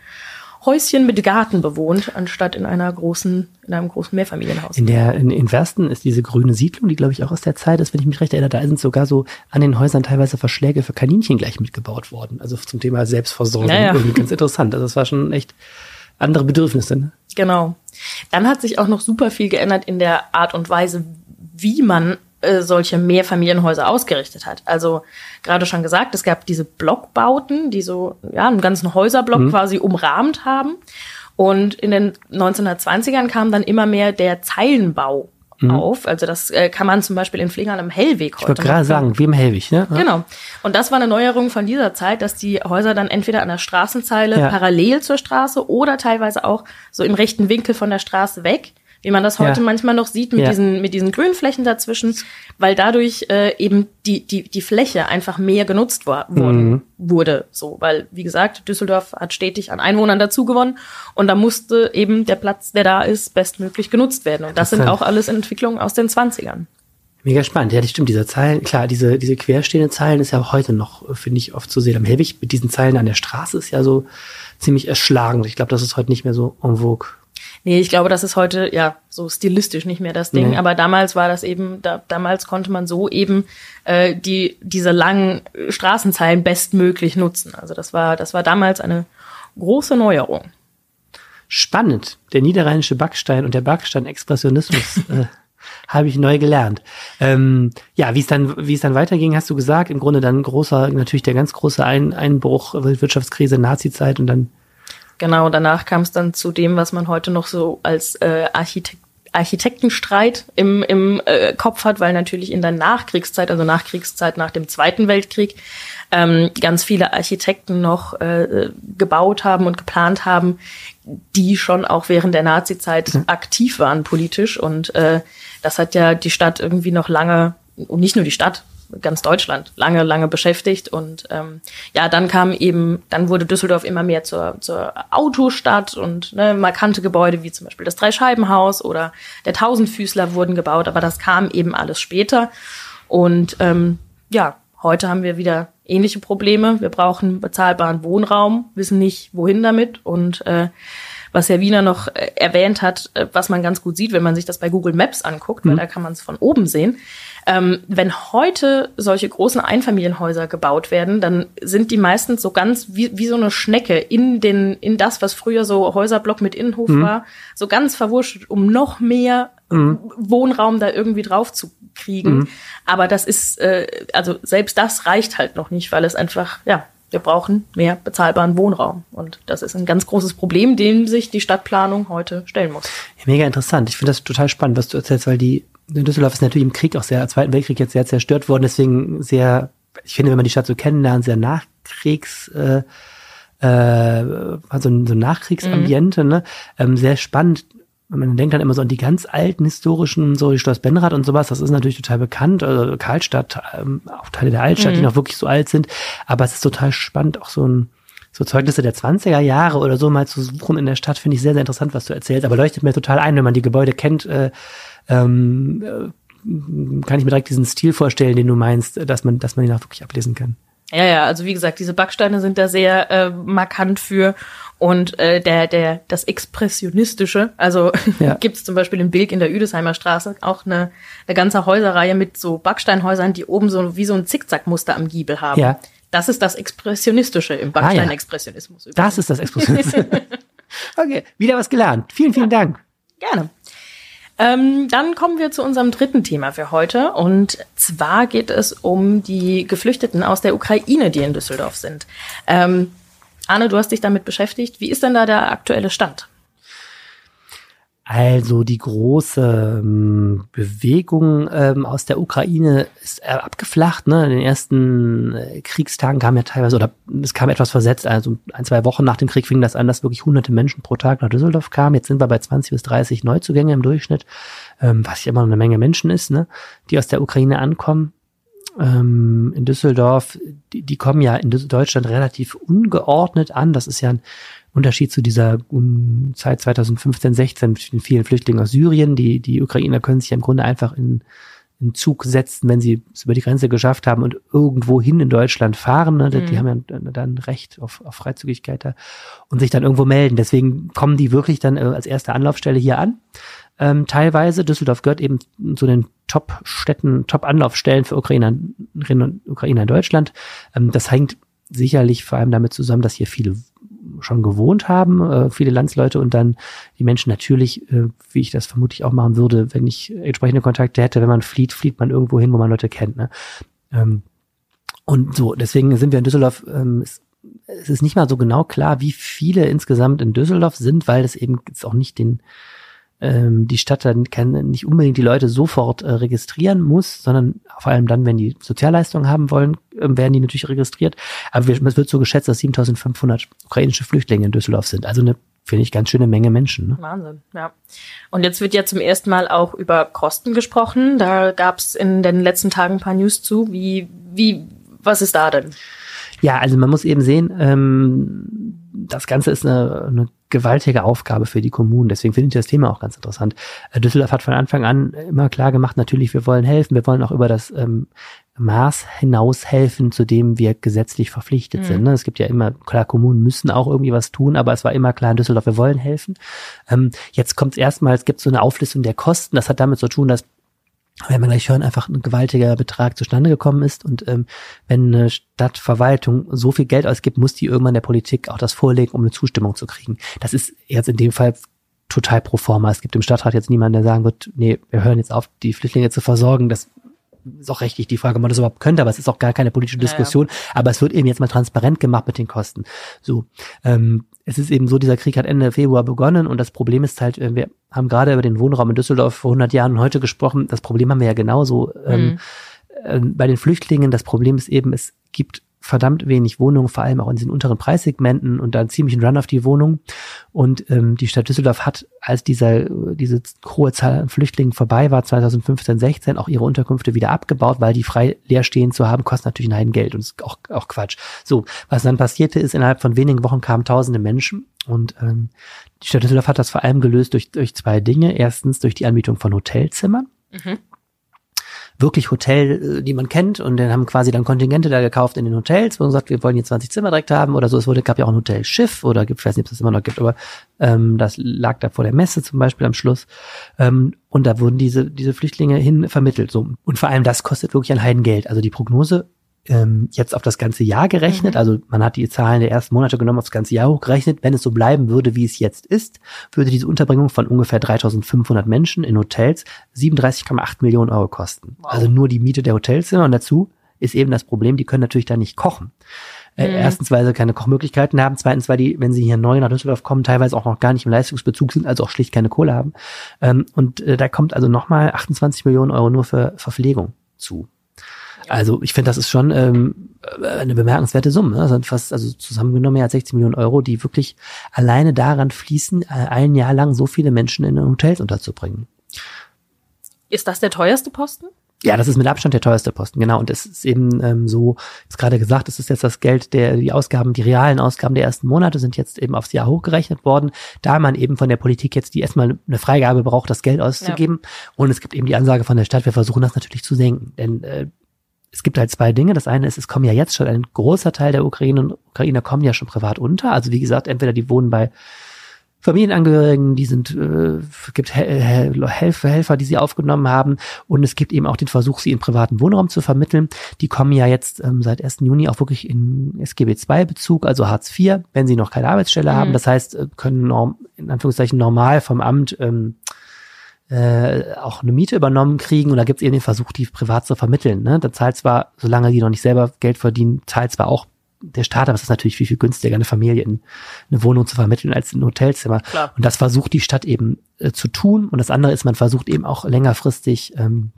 Speaker 3: Häuschen mit Garten bewohnt, anstatt in einer großen, in einem großen Mehrfamilienhaus.
Speaker 2: In der, in, in Wersten ist diese grüne Siedlung, die glaube ich auch aus der Zeit ist, wenn ich mich recht erinnere, da sind sogar so an den Häusern teilweise Verschläge für Kaninchen gleich mitgebaut worden. Also zum Thema Selbstversorgung.
Speaker 3: Ja, ja.
Speaker 2: Irgendwie ganz interessant. Also das war schon echt andere Bedürfnisse. Ne?
Speaker 3: Genau. Dann hat sich auch noch super viel geändert in der Art und Weise, wie man äh, solche Mehrfamilienhäuser ausgerichtet hat. Also gerade schon gesagt, es gab diese Blockbauten, die so ja einen ganzen Häuserblock
Speaker 2: Mhm.
Speaker 3: quasi umrahmt haben. Und in den 1920ern kam dann immer mehr der Zeilenbau auf. Also das äh, kann man zum Beispiel in Flingern am Hellweg
Speaker 2: Mhm. Ich wollte
Speaker 3: heute
Speaker 2: gerade sagen, wie im Hellwig, ne?
Speaker 3: Genau. Und das war eine Neuerung von dieser Zeit, dass die Häuser dann entweder an der Straßenzeile
Speaker 2: Ja.
Speaker 3: parallel zur Straße oder teilweise auch so im rechten Winkel von der Straße weg, wie man das heute
Speaker 2: Ja.
Speaker 3: manchmal noch sieht mit
Speaker 2: Ja.
Speaker 3: diesen mit diesen Grünflächen dazwischen, weil dadurch äh, eben die die die Fläche einfach mehr genutzt war, worden,
Speaker 2: Mhm.
Speaker 3: wurde, so, weil wie gesagt Düsseldorf hat stetig an Einwohnern dazu gewonnen und da musste eben der Platz, der da ist, bestmöglich genutzt werden und das sind auch alles Entwicklungen aus den 20ern.
Speaker 2: Mega spannend. Ja, das stimmt. Diese Zeilen, klar, diese, diese querstehende Zeilen ist ja auch heute noch, äh, finde ich, oft zu sehen. Am Hellwig mit diesen Zeilen an der Straße ist ja so ziemlich erschlagend. Ich glaube, das ist heute nicht mehr so en vogue.
Speaker 3: Nee, ich glaube, das ist heute ja so stilistisch nicht mehr das Ding.
Speaker 2: Nee.
Speaker 3: Aber damals war das eben, da, damals konnte man so eben äh, die diese langen Straßenzeilen bestmöglich nutzen. Also das war das war damals eine große Neuerung.
Speaker 2: Spannend. Der niederrheinische Backstein und der Backstein-Expressionismus äh, habe ich neu gelernt. Ähm, ja, wie es dann, wie es dann weiterging, hast du gesagt. Im Grunde dann großer, natürlich der ganz große Ein Einbruch, Wirtschaftskrise, Nazizeit und dann
Speaker 3: Genau, danach kam es dann zu dem, was man heute noch so als äh, Architekt Architektenstreit im, im äh, Kopf hat, weil natürlich in der Nachkriegszeit, also Nachkriegszeit nach dem Zweiten Weltkrieg, ähm, ganz viele Architekten noch äh, gebaut haben und geplant haben, die schon auch während der Nazizeit aktiv waren politisch. Und äh, das hat ja die Stadt irgendwie noch lange, und nicht nur die Stadt, ganz Deutschland lange, lange beschäftigt. Und ähm, ja, dann kam eben, dann wurde Düsseldorf immer mehr zur, zur Autostadt und ne, markante Gebäude wie zum Beispiel das Dreischeibenhaus oder der Tausendfüßler wurden gebaut, aber das kam eben alles später. Und ähm, ja, heute haben wir wieder ähnliche Probleme. Wir brauchen bezahlbaren Wohnraum, wissen nicht, wohin damit. Und äh, was Herr Wiener noch äh, erwähnt hat, äh, was man ganz gut sieht, wenn man sich das bei Google Maps anguckt, weil da kann man es von oben sehen. Ähm, wenn heute solche großen Einfamilienhäuser gebaut werden, dann sind die meistens so ganz wie, wie so eine Schnecke in den in das, was früher so Häuserblock mit Innenhof war, so ganz verwurschtelt, um noch mehr Wohnraum da irgendwie drauf zu kriegen. Aber das ist, äh, also selbst das reicht halt noch nicht, weil es einfach, ja, wir brauchen mehr bezahlbaren Wohnraum. Und das ist ein ganz großes Problem, dem sich die Stadtplanung heute stellen muss.
Speaker 2: Ja, mega interessant. Ich finde das total spannend, was du erzählst, weil die Düsseldorf ist natürlich im Krieg auch sehr, im Zweiten Weltkrieg jetzt sehr zerstört worden, deswegen sehr, ich finde, wenn man die Stadt so kennenlernt, sehr Nachkriegs, äh, äh, also so ein Nachkriegsambiente, ne? Ähm, sehr spannend. Man denkt dann immer so an die ganz alten historischen, so Schloss Benrath und sowas, das ist natürlich total bekannt, also Karlstadt, ähm, auch Teile der Altstadt, die noch wirklich so alt sind, aber es ist total spannend, auch so ein, so Zeugnisse der 20er Jahre oder so mal zu suchen in der Stadt, finde ich sehr, sehr interessant, was du erzählst, aber leuchtet mir total ein, wenn man die Gebäude kennt, äh, ähm, äh, kann ich mir direkt diesen Stil vorstellen, den du meinst, dass man, dass man ihn auch wirklich ablesen kann.
Speaker 3: Ja, ja, also wie gesagt, diese Backsteine sind da sehr äh, markant für und äh, der, der, das Expressionistische, also
Speaker 2: Ja.
Speaker 3: gibt's zum Beispiel in Bilk in der Üdesheimer Straße auch eine, eine ganze Häuserreihe mit so Backsteinhäusern, die oben so wie so ein Zickzackmuster am Giebel haben.
Speaker 2: Ja.
Speaker 3: Das ist das Expressionistische im Backsteinexpressionismus.
Speaker 2: Das ist das Expressionismus. okay, wieder was gelernt. Vielen, vielen Dank.
Speaker 3: Gerne. Ähm, dann kommen wir zu unserem dritten Thema für heute. Und zwar geht es um die Geflüchteten aus der Ukraine, die in Düsseldorf sind. Ähm, Arne, du hast dich damit beschäftigt. Wie ist denn da der aktuelle Stand?
Speaker 2: Also die große ähm, Bewegung ähm, aus der Ukraine ist äh, abgeflacht. Ne? In den ersten äh, Kriegstagen kam ja teilweise, oder es kam etwas versetzt, also ein, zwei Wochen nach dem Krieg fing das an, dass wirklich hunderte Menschen pro Tag nach Düsseldorf kamen. Jetzt sind wir bei 20 bis 30 Neuzugänge im Durchschnitt, ähm, was ja immer eine Menge Menschen ist, ne? die aus der Ukraine ankommen. Ähm, in Düsseldorf, die, die kommen ja in Deutschland relativ ungeordnet an. Das ist ja ein Unterschied zu dieser um, Zeit 2015, 16 mit den vielen Flüchtlingen aus Syrien. Die, die Ukrainer können sich ja im Grunde einfach in, einen Zug setzen, wenn sie es über die Grenze geschafft haben und irgendwo hin in Deutschland fahren. Ne? Die,
Speaker 3: Mhm.
Speaker 2: die haben ja dann Recht auf, auf Freizügigkeit da und sich dann irgendwo melden. Deswegen kommen die wirklich dann äh, als erste Anlaufstelle hier an. Ähm, teilweise, Düsseldorf gehört eben zu den Top-Städten, Top-Anlaufstellen für Ukrainerinnen und Ukrainer in Deutschland. Ähm, das hängt sicherlich vor allem damit zusammen, dass hier viele schon gewohnt haben, äh, viele Landsleute und dann die Menschen natürlich, äh, wie ich das vermutlich auch machen würde, wenn ich entsprechende Kontakte hätte, wenn man flieht, flieht man irgendwo hin, wo man Leute kennt. Ne? Ähm, und so, deswegen sind wir in Düsseldorf, ähm, es, es ist nicht mal so genau klar, wie viele insgesamt in Düsseldorf sind, weil es eben jetzt auch nicht den ähm, die Stadt dann kann nicht unbedingt die Leute sofort äh, registrieren muss, sondern vor allem dann, wenn die Sozialleistungen haben wollen, ähm, werden die natürlich registriert. Aber wir, es wird so geschätzt, dass 7500 ukrainische Flüchtlinge in Düsseldorf sind. Also eine, finde ich, ganz schöne Menge Menschen. Ne?
Speaker 3: Wahnsinn, ja. Und jetzt wird ja zum ersten Mal auch über Kosten gesprochen. Da gab es in den letzten Tagen ein paar News zu. Wie, wie, was ist da denn?
Speaker 2: Ja, also man muss eben sehen, ähm, das Ganze ist eine, eine gewaltige Aufgabe für die Kommunen. Deswegen finde ich das Thema auch ganz interessant. Äh, Düsseldorf hat von Anfang an immer klar gemacht, natürlich, wir wollen helfen, wir wollen auch über das ähm, Maß hinaus helfen, zu dem wir gesetzlich verpflichtet
Speaker 3: Mhm.
Speaker 2: sind. Ne? Es gibt ja immer, klar, Kommunen müssen auch irgendwie was tun, aber es war immer klar in Düsseldorf, wir wollen helfen. Ähm, jetzt kommt es erstmal, es gibt so eine Auflistung der Kosten. Das hat damit zu tun, dass werden wir gleich hören, einfach ein gewaltiger Betrag zustande gekommen ist. Und ähm, wenn eine Stadtverwaltung so viel Geld ausgibt, muss die irgendwann der Politik auch das vorlegen, um eine Zustimmung zu kriegen. Das ist jetzt in dem Fall total pro forma. Es gibt im Stadtrat jetzt niemanden, der sagen wird, nee, wir hören jetzt auf, die Flüchtlinge zu versorgen. Das ist auch rechtlich die Frage, ob man das überhaupt könnte, aber es ist auch gar keine politische
Speaker 3: Ja, ja.
Speaker 2: Diskussion. Aber es wird eben jetzt mal transparent gemacht mit den Kosten. So, ähm, es ist eben so, dieser Krieg hat Ende Februar begonnen und das Problem ist halt, äh, wir haben gerade über den Wohnraum in Düsseldorf vor 100 Jahren und heute gesprochen. Das Problem haben wir ja genauso ähm,
Speaker 3: Mhm.
Speaker 2: ähm, bei den Flüchtlingen. Das Problem ist eben, es gibt verdammt wenig Wohnungen, vor allem auch in diesen unteren Preissegmenten und dann ziemlich einen Run auf die Wohnung. Und ähm, die Stadt Düsseldorf hat, als dieser, diese hohe Zahl an Flüchtlingen vorbei war, 2015, 16, auch ihre Unterkünfte wieder abgebaut, weil die frei leer stehen zu haben, kostet natürlich ein Geld und ist auch, auch Quatsch. So, was dann passierte ist, innerhalb von wenigen Wochen kamen tausende Menschen und ähm, die Stadt Düsseldorf hat das vor allem gelöst durch, durch zwei Dinge. Erstens durch die Anmietung von Hotelzimmern
Speaker 3: Mhm.
Speaker 2: Wirklich Hotel, äh, die man kennt und dann haben quasi dann Kontingente da gekauft in den Hotels, wo man sagt, wir wollen hier 20 Zimmer direkt haben oder so. Es wurde, gab ja auch ein Hotelschiff oder gibt, ich weiß nicht, ob es das immer noch gibt, aber ähm, das lag da vor der Messe zum Beispiel am Schluss. Ähm, und da wurden diese, diese Flüchtlinge hin vermittelt. So. Und vor allem das kostet wirklich ein Heidengeld. Also die Prognose ähm, jetzt auf das ganze Jahr gerechnet,
Speaker 3: Mhm.
Speaker 2: also man hat die Zahlen der ersten Monate genommen, aufs ganze Jahr hochgerechnet. Wenn es so bleiben würde, wie es jetzt ist, würde diese Unterbringung von ungefähr 3500 Menschen in Hotels 37,8 Millionen Euro kosten.
Speaker 3: Wow.
Speaker 2: Also nur die Miete der Hotelzimmer und dazu ist eben das Problem, die können natürlich da nicht kochen. Äh,
Speaker 3: Mhm.
Speaker 2: Erstens, weil sie keine Kochmöglichkeiten haben. Zweitens, weil die, wenn sie hier neu nach Düsseldorf kommen, teilweise auch noch gar nicht im Leistungsbezug sind, also auch schlicht keine Kohle haben. Ähm, und äh, da kommt also nochmal 28 Millionen Euro nur für Verpflegung zu. Also ich finde, das ist schon ähm, eine bemerkenswerte Summe. Ne? Das sind fast, also zusammengenommen mehr als 60 Millionen Euro, die wirklich alleine daran fließen, äh, ein Jahr lang so viele Menschen in Hotels unterzubringen.
Speaker 3: Ist das der teuerste Posten?
Speaker 2: Ja, das ist mit Abstand der teuerste Posten, genau. Und es ist eben ähm, so, ist gerade gesagt, es ist jetzt das Geld, der die Ausgaben, die realen Ausgaben der ersten Monate sind jetzt eben aufs Jahr hochgerechnet worden, da man eben von der Politik jetzt die erstmal eine Freigabe braucht, das Geld auszugeben. Und es gibt eben die Ansage von der Stadt, wir versuchen das natürlich zu senken. Denn äh, es gibt halt zwei Dinge. Das eine ist, es kommen ja jetzt schon ein großer Teil der Ukrainer und Ukrainer kommen ja schon privat unter. Also wie gesagt, entweder die wohnen bei Familienangehörigen, die sind, äh, gibt Hel Hel Helfer, Helfer, die sie aufgenommen haben und es gibt eben auch den Versuch, sie in privaten Wohnraum zu vermitteln. Die kommen ja jetzt ähm, seit 1. Juni auch wirklich in SGB II-Bezug, also Hartz IV, wenn sie noch keine Arbeitsstelle
Speaker 3: Mhm.
Speaker 2: haben. Das heißt, äh, können norm, in Anführungszeichen normal vom Amt ähm, äh, auch eine Miete übernommen kriegen und da gibt es eben den Versuch, die privat zu vermitteln. Ne? Da zahlt zwar, solange die noch nicht selber Geld verdienen, zahlt zwar auch der Staat, aber es ist natürlich viel, viel günstiger, eine Familie in eine Wohnung zu vermitteln als in ein Hotelzimmer.
Speaker 3: Klar.
Speaker 2: Und das versucht die Stadt eben äh, zu tun. Und das andere ist, man versucht eben auch längerfristig ähm,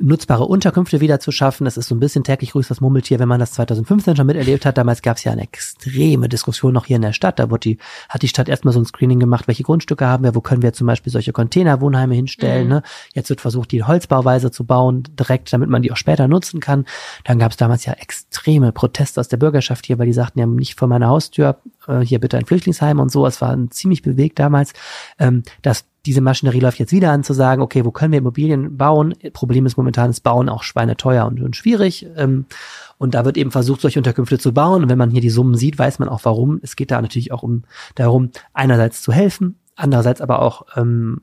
Speaker 2: nutzbare Unterkünfte wieder zu schaffen. Das ist so ein bisschen täglich grüßt das Murmeltier, wenn man das 2015 schon miterlebt hat. Damals gab es ja eine extreme Diskussion noch hier in der Stadt. Da wurde die, hat die Stadt erstmal so ein Screening gemacht, welche Grundstücke haben wir, wo können wir zum Beispiel solche Containerwohnheime hinstellen.
Speaker 3: Mhm.
Speaker 2: Ne? Jetzt wird versucht, die Holzbauweise zu bauen, direkt, damit man die auch später nutzen kann. Dann gab es damals ja extreme Proteste aus der Bürgerschaft hier, weil die sagten ja nicht vor meiner Haustür, äh, hier bitte ein Flüchtlingsheim und so. Es war ziemlich bewegt damals. Ähm, das diese Maschinerie läuft jetzt wieder an, zu sagen, okay, wo können wir Immobilien bauen? Problem ist momentan, das Bauen auch schweineteuer und, und schwierig. Ähm, und da wird eben versucht, solche Unterkünfte zu bauen. Und wenn man hier die Summen sieht, weiß man auch warum. Es geht da natürlich auch um darum, einerseits zu helfen, andererseits aber auch ähm,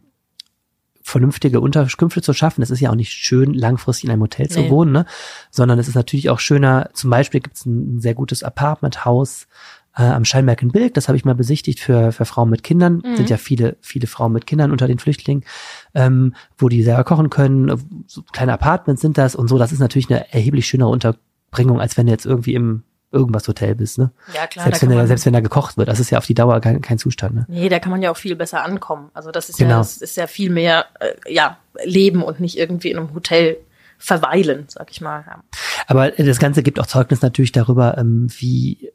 Speaker 2: vernünftige Unterkünfte zu schaffen. Es ist ja auch nicht schön, langfristig in einem Hotel zu
Speaker 3: Nee.
Speaker 2: wohnen, ne? sondern es ist natürlich auch schöner, zum Beispiel gibt es ein sehr gutes Apartmenthaus äh, am Scheinberg in Bilk, das habe ich mal besichtigt für, für Frauen mit Kindern.
Speaker 3: Mhm.
Speaker 2: Sind ja viele, viele Frauen mit Kindern unter den Flüchtlingen, ähm, wo die selber kochen können. So kleine Apartments sind das und so. Das ist natürlich eine erheblich schönere Unterbringung, als wenn du jetzt irgendwie im irgendwas Hotel bist, ne?
Speaker 3: Ja, klar,
Speaker 2: selbst, wenn
Speaker 3: man,
Speaker 2: selbst wenn da gekocht wird. Das ist ja auf die Dauer kein, kein Zustand, ne?
Speaker 3: nee, da kann man ja auch viel besser ankommen. Also das ist
Speaker 2: Genau.
Speaker 3: ja, das ist ja viel mehr, äh, ja, leben und nicht irgendwie in einem Hotel verweilen, sag ich mal. Ja.
Speaker 2: Aber das Ganze gibt auch Zeugnis natürlich darüber, ähm, wie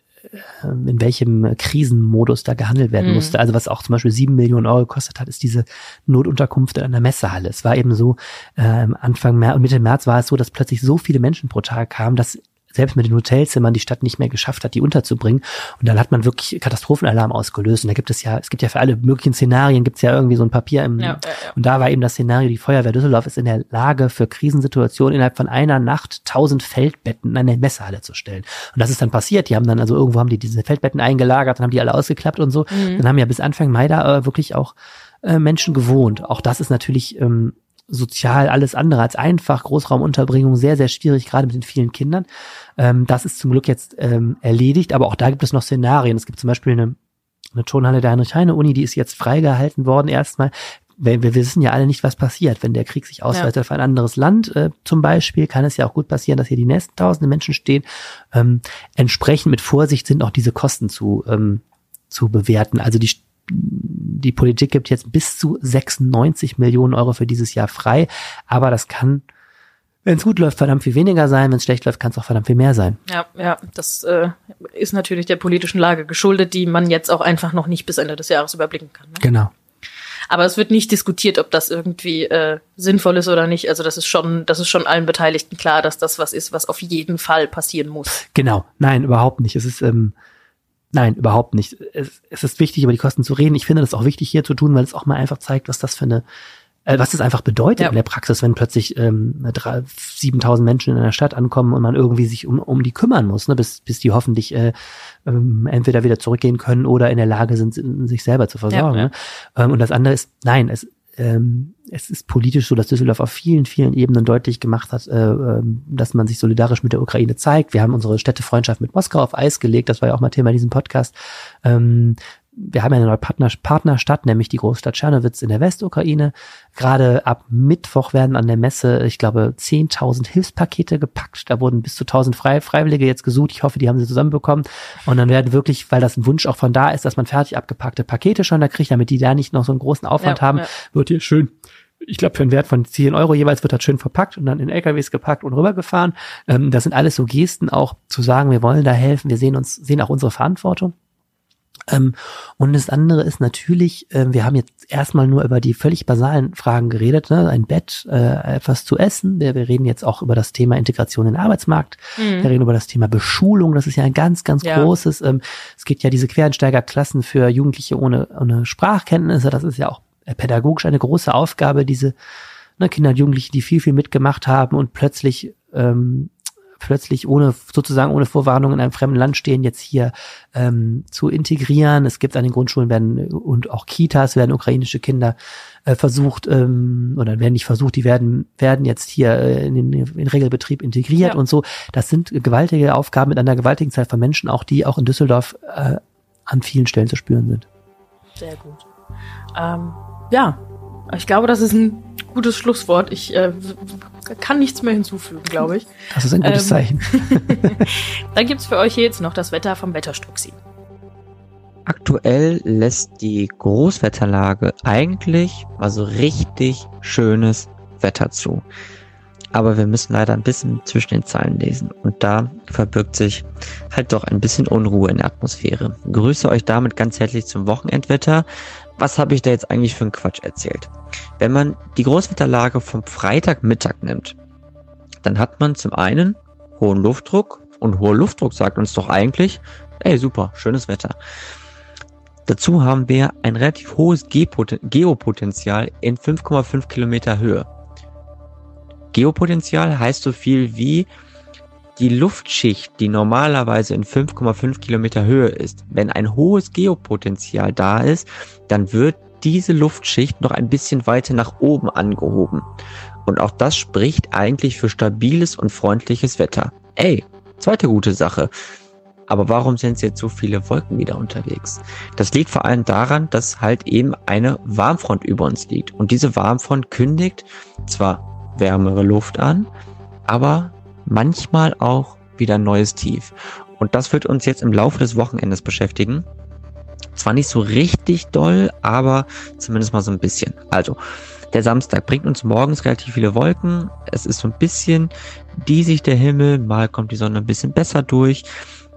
Speaker 2: in welchem äh, Krisenmodus da gehandelt werden
Speaker 3: Mhm.
Speaker 2: musste. Also was auch zum Beispiel sieben Millionen Euro gekostet hat, ist diese Notunterkunft in einer Messehalle. Es war eben so, ähm, Anfang März und Mitte März war es so, dass plötzlich so viele Menschen pro Tag kamen, dass selbst mit den Hotelzimmern die Stadt nicht mehr geschafft hat, die unterzubringen. Und dann hat man wirklich Katastrophenalarm ausgelöst. Und da gibt es ja, es gibt ja für alle möglichen Szenarien, gibt es ja irgendwie so ein Papier im,
Speaker 3: Ja, ja, ja.
Speaker 2: und da war eben das Szenario, die Feuerwehr Düsseldorf ist in der Lage, für Krisensituationen innerhalb von einer Nacht 1000 Feldbetten in eine Messehalle zu stellen. Und das ist dann passiert. Die haben dann, also irgendwo haben die diese Feldbetten eingelagert, dann haben die alle ausgeklappt und so.
Speaker 3: Mhm.
Speaker 2: Dann haben ja bis Anfang Mai da äh, wirklich auch äh, Menschen gewohnt. Auch das ist natürlich ähm, sozial alles andere als einfach. Großraumunterbringung sehr, sehr schwierig, gerade mit den vielen Kindern. Ähm, das ist zum Glück jetzt ähm, erledigt, aber auch da gibt es noch Szenarien. Es gibt zum Beispiel eine, eine Turnhalle der Heinrich-Heine-Uni, die ist jetzt freigehalten worden erstmal. Wir, wir wissen ja alle nicht, was passiert. Wenn der Krieg sich ausweitet auf ein anderes Land äh, zum Beispiel, kann es ja auch gut passieren, dass hier die nächsten tausende Menschen stehen. Ähm, entsprechend mit Vorsicht sind auch diese Kosten zu, ähm, zu bewerten. Also die, die Politik gibt jetzt bis zu 96 Millionen Euro für dieses Jahr frei, aber das kann, wenn es gut läuft, verdammt viel weniger sein, wenn es schlecht läuft, kann es auch verdammt viel mehr sein.
Speaker 3: Ja, ja, das äh, ist natürlich der politischen Lage geschuldet, die man jetzt auch einfach noch nicht bis Ende des Jahres überblicken kann. Ne?
Speaker 2: Genau.
Speaker 3: Aber es wird nicht diskutiert, ob das irgendwie äh, sinnvoll ist oder nicht. Also das ist schon, das ist schon allen Beteiligten klar, dass das was ist, was auf jeden Fall passieren muss.
Speaker 2: Genau, nein, überhaupt nicht. Es ist, ähm, nein, überhaupt nicht. Es, es ist wichtig, über die Kosten zu reden. Ich finde das auch wichtig hier zu tun, weil es auch mal einfach zeigt, was das für eine, äh, was das einfach bedeutet
Speaker 3: Ja.
Speaker 2: in der Praxis, wenn plötzlich ähm, drei- 7000 Menschen in einer Stadt ankommen und man irgendwie sich um, um die kümmern muss, ne, bis, bis die hoffentlich äh, ähm, entweder wieder zurückgehen können oder in der Lage sind, sich selber zu versorgen.
Speaker 3: Ja.
Speaker 2: Ne? Ähm, und das andere ist, nein, es, ähm, es ist politisch so, dass Düsseldorf auf vielen, vielen Ebenen deutlich gemacht hat, äh, ähm, dass man sich solidarisch mit der Ukraine zeigt. Wir haben unsere Städtefreundschaft mit Moskau auf Eis gelegt. Das war ja auch mal Thema in diesem Podcast. Ähm, wir haben ja eine neue Partner, Partnerstadt, nämlich die Großstadt Tschernowitz in der Westukraine. Gerade ab Mittwoch werden an der Messe, ich glaube, 10.000 Hilfspakete gepackt. Da wurden bis zu 1.000 Frei Freiwillige jetzt gesucht. Ich hoffe, die haben sie zusammenbekommen. Und dann werden wirklich, weil das ein Wunsch auch von da ist, dass man fertig abgepackte Pakete schon da kriegt, damit die da nicht noch so einen großen Aufwand
Speaker 3: Ja,
Speaker 2: haben,
Speaker 3: ja.
Speaker 2: wird hier schön ich glaube, für einen Wert von 10 Euro jeweils wird das schön verpackt und dann in LKWs gepackt und rübergefahren. Ähm, das sind alles so Gesten, auch zu sagen, wir wollen da helfen, wir sehen uns, sehen auch unsere Verantwortung. Ähm, und das andere ist natürlich, ähm, wir haben jetzt erstmal nur über die völlig basalen Fragen geredet, ne? ein Bett, äh, etwas zu essen. Wir, wir reden jetzt auch über das Thema Integration in den Arbeitsmarkt. Wir reden über das Thema Beschulung. Das ist ja ein ganz, ganz
Speaker 3: Ja.
Speaker 2: großes. Ähm, es gibt ja diese Quereinsteigerklassen für Jugendliche ohne, ohne Sprachkenntnisse. Das ist ja auch äh, pädagogisch eine große Aufgabe, diese ne, Kinder und Jugendliche, die viel, viel mitgemacht haben und plötzlich ähm, plötzlich ohne sozusagen ohne Vorwarnung in einem fremden Land stehen, jetzt hier ähm, zu integrieren. Es gibt an den Grundschulen werden und auch Kitas werden ukrainische Kinder äh, versucht ähm, oder werden nicht versucht, die werden werden jetzt hier äh, in den, in Regelbetrieb integriert
Speaker 3: Ja.
Speaker 2: und so. Das sind gewaltige Aufgaben mit einer gewaltigen Zahl von Menschen, auch die auch in Düsseldorf äh, an vielen Stellen zu spüren sind.
Speaker 3: Sehr gut. Ähm, ja, ich glaube, das ist ein gutes Schlusswort. Ich äh, kann nichts mehr hinzufügen, glaube ich.
Speaker 2: Das ist ein gutes
Speaker 3: Ähm,
Speaker 2: Zeichen.
Speaker 3: Dann gibt's für euch jetzt noch das Wetter vom Wetterstruxi.
Speaker 5: Aktuell lässt die Großwetterlage eigentlich mal so richtig schönes Wetter zu. Aber wir müssen leider ein bisschen zwischen den Zeilen lesen. Und da verbirgt sich halt doch ein bisschen Unruhe in der Atmosphäre. Grüße euch damit ganz herzlich zum Wochenendwetter. Was habe ich da jetzt eigentlich für einen Quatsch erzählt? Wenn man die Großwetterlage vom Freitagmittag nimmt, dann hat man zum einen hohen Luftdruck und hoher Luftdruck sagt uns doch eigentlich, ey super, schönes Wetter. Dazu haben wir ein relativ hohes Geopotenzial in 5,5 Kilometer Höhe. Geopotenzial heißt so viel wie die Luftschicht, die normalerweise in 5,5 Kilometer Höhe ist. Wenn ein hohes Geopotenzial da ist, dann wird diese Luftschicht noch ein bisschen weiter nach oben angehoben. Und auch das spricht eigentlich für stabiles und freundliches Wetter. Ey, zweite gute Sache. Aber warum sind jetzt so viele Wolken wieder unterwegs? Das liegt vor allem daran, dass halt eben eine Warmfront über uns liegt. Und diese Warmfront kündigt zwar wärmere Luft an, aber manchmal auch wieder ein neues Tief. Und das wird uns jetzt im Laufe des Wochenendes beschäftigen. Zwar nicht so richtig doll, aber zumindest mal so ein bisschen. Also, der Samstag bringt uns morgens relativ viele Wolken. Es ist so ein bisschen diesig der Himmel. Mal kommt die Sonne ein bisschen besser durch.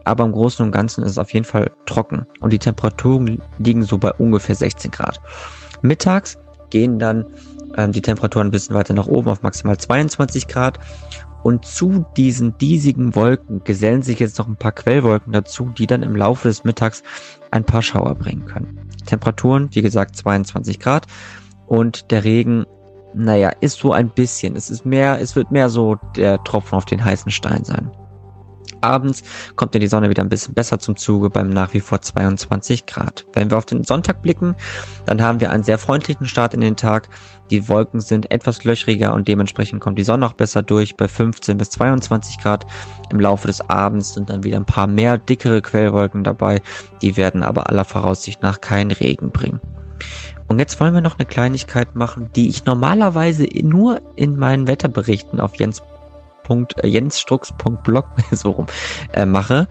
Speaker 5: Aber im Großen und Ganzen ist es auf jeden Fall trocken. Und die Temperaturen liegen so bei ungefähr 16 Grad. Mittags gehen dann ähm, die Temperaturen ein bisschen weiter nach oben auf maximal 22 Grad. Und zu diesen diesigen Wolken gesellen sich jetzt noch ein paar Quellwolken dazu, die dann im Laufe des Mittags ein paar Schauer bringen können. Temperaturen, wie gesagt, 22 Grad. Und der Regen, naja, ist so ein bisschen. Es ist mehr, es wird mehr so der Tropfen auf den heißen Stein sein. Abends kommt dann die Sonne wieder ein bisschen besser zum Zuge beim nach wie vor 22 Grad. Wenn wir auf den Sonntag blicken, dann haben wir einen sehr freundlichen Start in den Tag. Die Wolken sind etwas löchriger und dementsprechend kommt die Sonne auch besser durch bei 15 bis 22 Grad. Im Laufe des Abends sind dann wieder ein paar mehr dickere Quellwolken dabei. Die werden aber aller Voraussicht nach keinen Regen bringen. Und jetzt wollen wir noch eine Kleinigkeit machen, die ich normalerweise nur in meinen Wetterberichten auf Jens jensstrux.blog so rum äh, mache.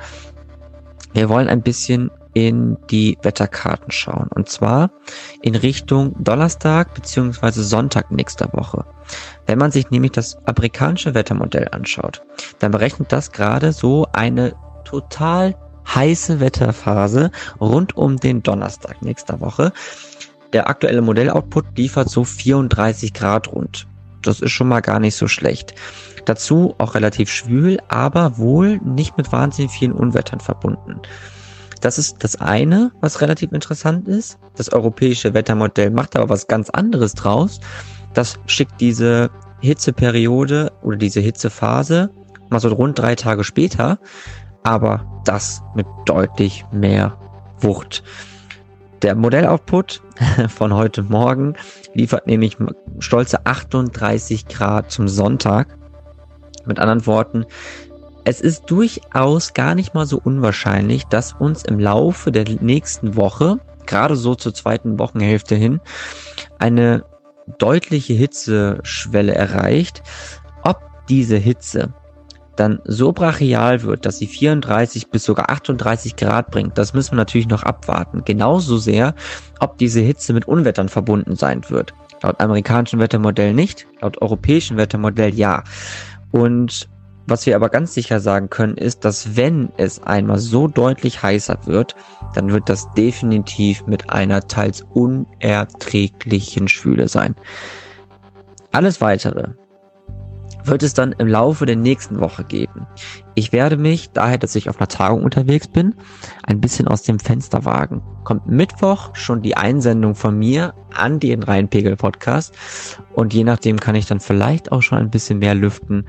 Speaker 5: Wir wollen ein bisschen in die Wetterkarten schauen. Und zwar in Richtung Donnerstag beziehungsweise Sonntag nächster Woche. Wenn man sich nämlich das amerikanische Wettermodell anschaut, dann berechnet das gerade so eine total heiße Wetterphase rund um den Donnerstag nächster Woche. Der aktuelle Modelloutput liefert so 34 Grad rund. Das ist schon mal gar nicht so schlecht. Dazu auch relativ schwül, aber wohl nicht mit wahnsinnig vielen Unwettern verbunden. Das ist das eine, was relativ interessant ist. Das europäische Wettermodell macht aber was ganz anderes draus. Das schickt diese Hitzeperiode oder diese Hitzephase mal so rund drei Tage später, aber das mit deutlich mehr Wucht. Der Modelloutput von heute Morgen liefert nämlich stolze 38 Grad zum Sonntag. Mit anderen Worten, es ist durchaus gar nicht mal so unwahrscheinlich, dass uns im Laufe der nächsten Woche, gerade so zur zweiten Wochenhälfte hin, eine deutliche Hitzeschwelle erreicht. Ob diese Hitze dann so brachial wird, dass sie 34 bis sogar 38 Grad bringt, das müssen wir natürlich noch abwarten. Genauso sehr, ob diese Hitze mit Unwettern verbunden sein wird. Laut amerikanischen Wettermodell nicht, laut europäischen Wettermodell ja. Und was wir aber ganz sicher sagen können, ist, dass wenn es einmal so deutlich heißer wird, dann wird das definitiv mit einer teils unerträglichen Schwüle sein. Alles weitere wird es dann im Laufe der nächsten Woche geben. Ich werde mich, daher, dass ich auf einer Tagung unterwegs bin, ein bisschen aus dem Fenster wagen. Kommt Mittwoch schon die Einsendung von mir an den Rheinpegel-Podcast und je nachdem kann ich dann vielleicht auch schon ein bisschen mehr lüften,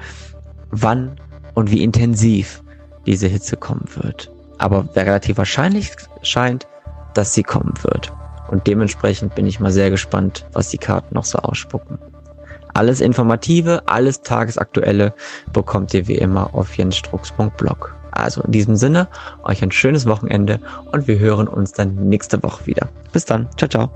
Speaker 5: wann und wie intensiv diese Hitze kommen wird. Aber relativ wahrscheinlich scheint, dass sie kommen wird. Und dementsprechend bin ich mal sehr gespannt, was die Karten noch so ausspucken. Alles Informative, alles Tagesaktuelle bekommt ihr wie immer auf jensstrux.blog. Also in diesem Sinne, euch ein schönes Wochenende und wir hören uns dann nächste Woche wieder. Bis dann. Ciao, ciao.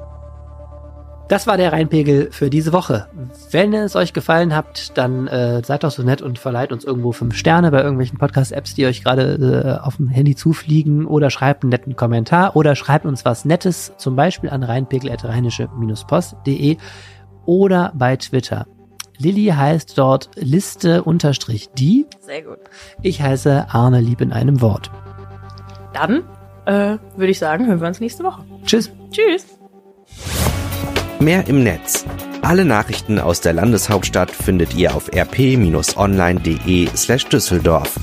Speaker 2: Das war der Rheinpegel für diese Woche. Wenn es euch gefallen hat, dann äh, seid doch so nett und verleiht uns irgendwo fünf Sterne bei irgendwelchen Podcast-Apps, die euch gerade äh, auf dem Handy zufliegen oder schreibt einen netten Kommentar oder schreibt uns was Nettes, zum Beispiel an rheinpegel.rheinische-post.de oder bei Twitter. Lilly heißt dort Liste unterstrich die.
Speaker 3: Sehr gut.
Speaker 2: Ich heiße Arne Lieb in einem Wort.
Speaker 3: Dann äh, würde ich sagen, hören wir uns nächste Woche.
Speaker 2: Tschüss.
Speaker 3: Tschüss.
Speaker 4: Mehr im Netz. Alle Nachrichten aus der Landeshauptstadt findet ihr auf rp-online.de slash Düsseldorf.